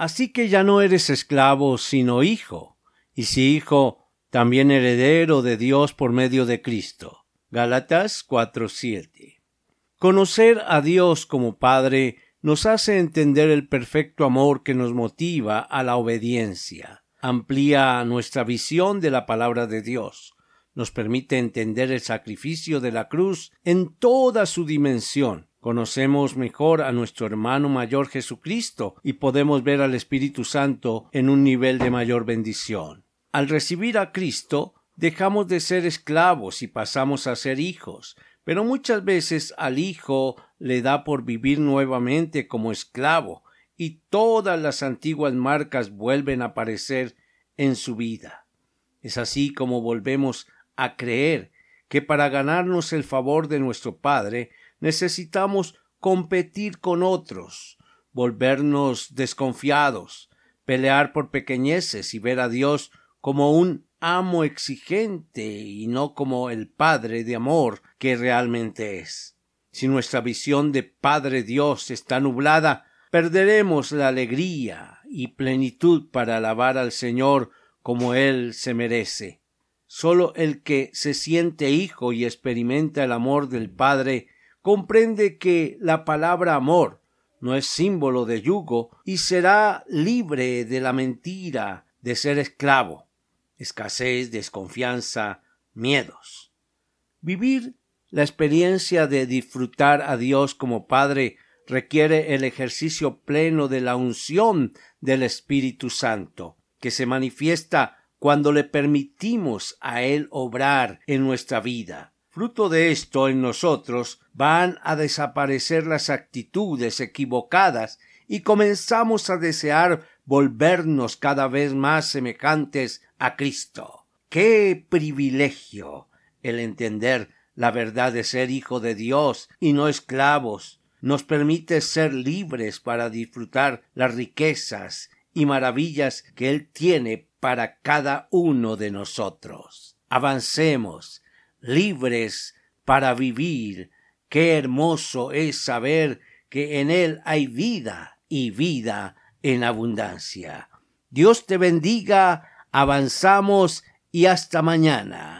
Así que ya no eres esclavo, sino hijo, y si hijo, también heredero de Dios por medio de Cristo. Gálatas 4:7. Conocer a Dios como Padre nos hace entender el perfecto amor que nos motiva a la obediencia, amplía nuestra visión de la palabra de Dios, nos permite entender el sacrificio de la cruz en toda su dimensión, Conocemos mejor a nuestro hermano mayor Jesucristo y podemos ver al Espíritu Santo en un nivel de mayor bendición. Al recibir a Cristo, dejamos de ser esclavos y pasamos a ser hijos, pero muchas veces al hijo le da por vivir nuevamente como esclavo, y todas las antiguas marcas vuelven a aparecer en su vida. Es así como volvemos a creer que para ganarnos el favor de nuestro Padre necesitamos competir con otros, volvernos desconfiados, pelear por pequeñeces y ver a Dios como un amo exigente y no como el Padre de amor que realmente es. Si nuestra visión de Padre Dios está nublada, perderemos la alegría y plenitud para alabar al Señor como Él se merece. Solo el que se siente hijo y experimenta el amor del Padre comprende que la palabra amor no es símbolo de yugo y será libre de la mentira de ser esclavo, escasez, desconfianza, miedos. Vivir la experiencia de disfrutar a Dios como Padre requiere el ejercicio pleno de la unción del Espíritu Santo, que se manifiesta cuando le permitimos a Él obrar en nuestra vida. Fruto de esto en nosotros van a desaparecer las actitudes equivocadas y comenzamos a desear volvernos cada vez más semejantes a Cristo. ¡Qué privilegio el entender la verdad de ser hijo de Dios y no esclavos! Nos permite ser libres para disfrutar las riquezas y maravillas que Él tiene para cada uno de nosotros. Avancemos, libres para vivir. Qué hermoso es saber que en Él hay vida y vida en abundancia. Dios te bendiga, avanzamos y hasta mañana.